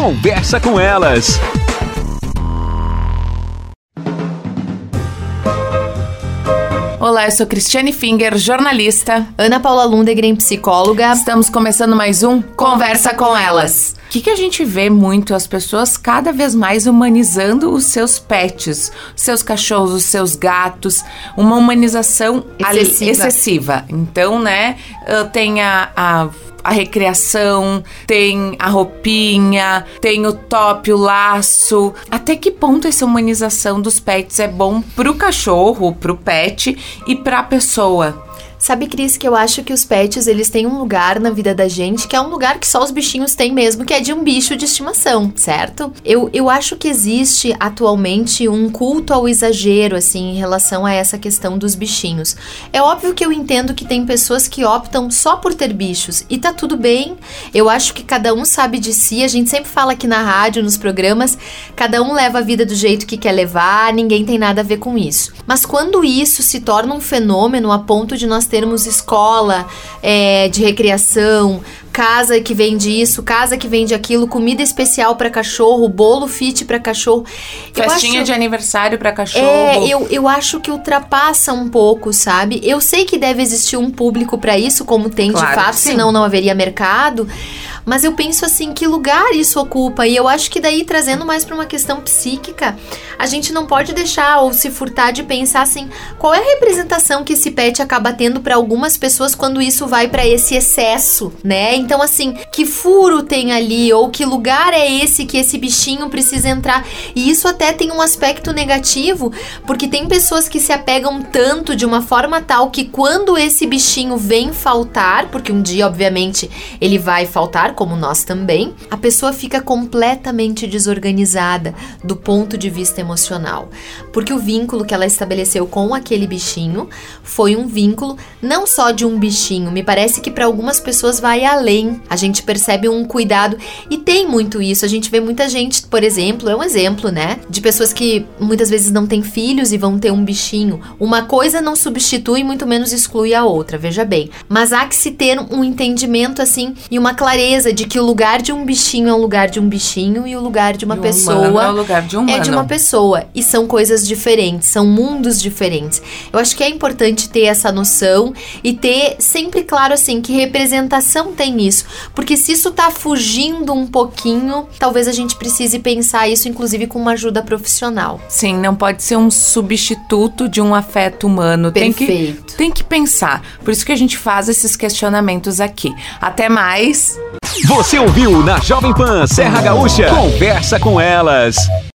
Conversa com elas. Olá, eu sou Cristiane Finger, jornalista. Ana Paula Lundegren, psicóloga. Estamos começando mais um Conversa com Elas. O que, que a gente vê muito as pessoas cada vez mais humanizando os seus pets, seus cachorros, os seus gatos, uma humanização Excessiva. excessiva. Então, né, tem a, a a recreação, tem a roupinha, tem o top, o laço. Até que ponto essa humanização dos pets é bom pro cachorro, pro pet e pra pessoa? Sabe, Cris, que eu acho que os pets, eles têm um lugar na vida da gente que é um lugar que só os bichinhos têm mesmo, que é de um bicho de estimação, certo? Eu, eu acho que existe atualmente um culto ao exagero, assim, em relação a essa questão dos bichinhos. É óbvio que eu entendo que tem pessoas que optam só por ter bichos, e tá tudo bem. Eu acho que cada um sabe de si, a gente sempre fala aqui na rádio, nos programas, cada um leva a vida do jeito que quer levar, ninguém tem nada a ver com isso. Mas quando isso se torna um fenômeno a ponto de nós termos escola é, de recreação, casa que vende isso, casa que vende aquilo, comida especial para cachorro, bolo fit para cachorro. Festinha acho- de aniversário pra cachorro. é, eu, eu acho que ultrapassa um pouco, sabe? Eu sei que deve existir um público pra isso, como tem Claro de fato, senão não haveria mercado. Mas eu penso assim, que lugar isso ocupa? E eu acho que daí, trazendo mais pra uma questão psíquica, a gente não pode deixar ou se furtar de pensar assim, qual é a representação que esse pet acaba tendo pra algumas pessoas quando isso vai pra esse excesso, né? Então, assim, que furo tem ali, ou que lugar é esse que esse bichinho precisa entrar? E isso até tem um aspecto negativo, porque tem pessoas que se apegam tanto de uma forma tal que quando esse bichinho vem faltar, porque um dia, obviamente, ele vai faltar, como nós também, a pessoa fica completamente desorganizada do ponto de vista emocional. Porque o vínculo que ela estabeleceu com aquele bichinho foi um vínculo não só de um bichinho, me parece que para algumas pessoas vai além. A gente percebe um cuidado e tem muito isso. A gente vê muita gente, por exemplo, é um exemplo, né? De pessoas que muitas vezes não têm filhos e vão ter um bichinho. Uma coisa não substitui, muito menos exclui a outra, veja bem. Mas há que se ter um entendimento assim e uma clareza de que o lugar de um bichinho é um lugar de um bichinho e o lugar de uma E o pessoa é o lugar de um humano. é de uma pessoa e são coisas diferentes, são mundos diferentes. Eu acho que é importante ter essa noção e ter sempre claro assim que representação tem isso, porque se isso tá fugindo um pouquinho, talvez a gente precise pensar isso inclusive com uma ajuda profissional. Sim, não pode ser um substituto de um afeto humano. Tem que, Perfeito. tem que pensar. Por isso que a gente faz esses questionamentos aqui. Até mais. Você ouviu na Jovem Pan Serra Gaúcha? Conversa com elas.